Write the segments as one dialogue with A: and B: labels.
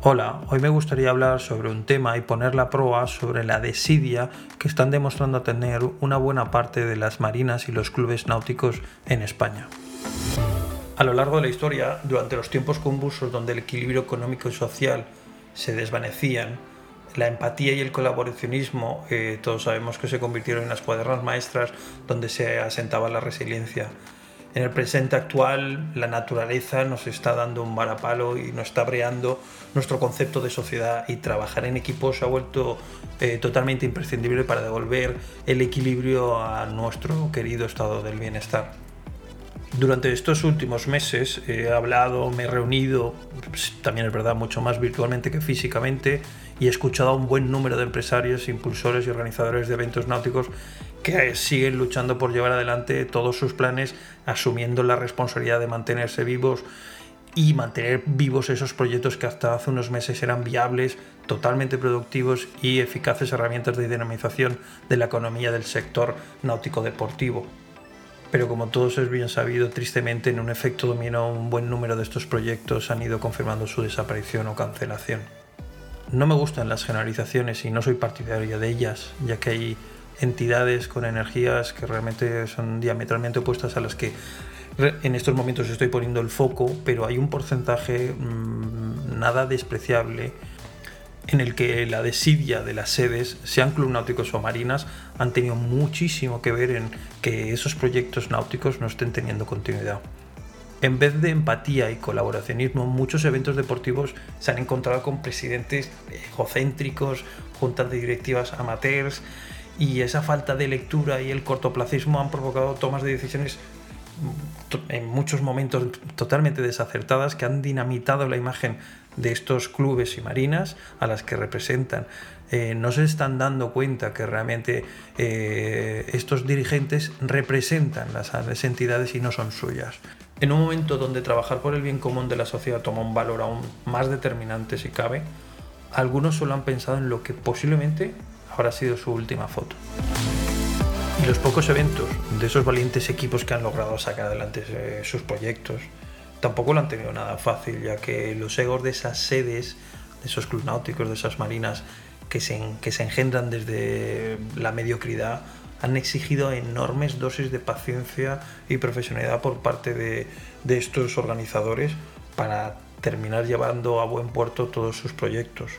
A: Hola, hoy me gustaría hablar sobre un tema y poner la prueba sobre la desidia que están demostrando tener una buena parte de las marinas y los clubes náuticos en España. A lo largo de la historia, durante los tiempos convulsos donde el equilibrio económico y social se desvanecían, la empatía y el colaboracionismo, eh, todos sabemos que se convirtieron en las cuadernas maestras donde se asentaba la resiliencia. En el presente actual, la naturaleza nos está dando un varapalo y nos está breando nuestro concepto de sociedad y trabajar en equipo se ha vuelto eh, totalmente imprescindible para devolver el equilibrio a nuestro querido estado del bienestar. Durante estos últimos meses he hablado, me he reunido, pues, también es verdad, mucho más virtualmente que físicamente, y he escuchado a un buen número de empresarios, impulsores y organizadores de eventos náuticos que siguen luchando por llevar adelante todos sus planes, asumiendo la responsabilidad de mantenerse vivos y mantener vivos esos proyectos que hasta hace unos meses eran viables, totalmente productivos y eficaces herramientas de dinamización de la economía del sector náutico deportivo pero como todos es bien sabido, tristemente en un efecto dominó un buen número de estos proyectos han ido confirmando su desaparición o cancelación. No me gustan las generalizaciones y no soy partidario de ellas, ya que hay entidades con energías que realmente son diametralmente opuestas a las que en estos momentos estoy poniendo el foco, pero hay un porcentaje mmm, nada despreciable en el que la desidia de las sedes, sean club náuticos o marinas, han tenido muchísimo que ver en que esos proyectos náuticos no estén teniendo continuidad. En vez de empatía y colaboracionismo, muchos eventos deportivos se han encontrado con presidentes egocéntricos, juntas de directivas amateurs, y esa falta de lectura y el cortoplacismo han provocado tomas de decisiones en muchos momentos totalmente desacertadas que han dinamitado la imagen de estos clubes y marinas a las que representan. Eh, no se están dando cuenta que realmente eh, estos dirigentes representan las, las entidades y no son suyas. En un momento donde trabajar por el bien común de la sociedad toma un valor aún más determinante si cabe, algunos solo han pensado en lo que posiblemente habrá sido su última foto. Y los pocos eventos de esos valientes equipos que han logrado sacar adelante eh, sus proyectos tampoco lo han tenido nada fácil, ya que los egos de esas sedes, de esos clubes náuticos, de esas marinas que se, que se engendran desde la mediocridad, han exigido enormes dosis de paciencia y profesionalidad por parte de, de estos organizadores para terminar llevando a buen puerto todos sus proyectos.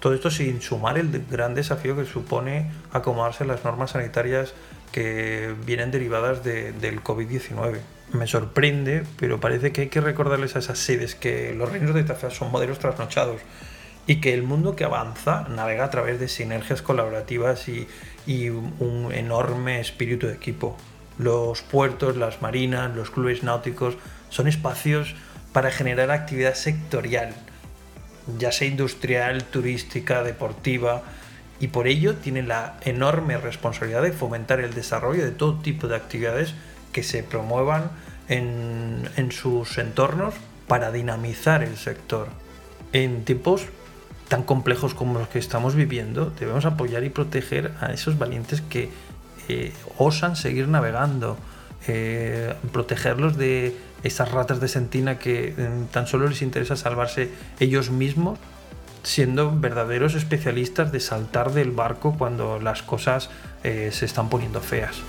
A: Todo esto sin sumar el gran desafío que supone acomodarse las normas sanitarias que vienen derivadas de, del COVID-19. Me sorprende, pero parece que hay que recordarles a esas sedes que los reinos de Taza son modelos trasnochados y que el mundo que avanza navega a través de sinergias colaborativas y, un enorme espíritu de equipo. Los puertos, las marinas, los clubes náuticos son espacios para generar actividad sectorial ya sea industrial, turística, deportiva, y por ello tiene la enorme responsabilidad de fomentar el desarrollo de todo tipo de actividades que se promuevan en, en sus entornos para dinamizar el sector. En tiempos tan complejos como los que estamos viviendo, debemos apoyar y proteger a esos valientes que eh, osan seguir navegando, eh, protegerlos de esas ratas de sentina que mm, tan solo les interesa salvarse ellos mismos, siendo verdaderos especialistas de saltar del barco cuando las cosas eh, se están poniendo feas.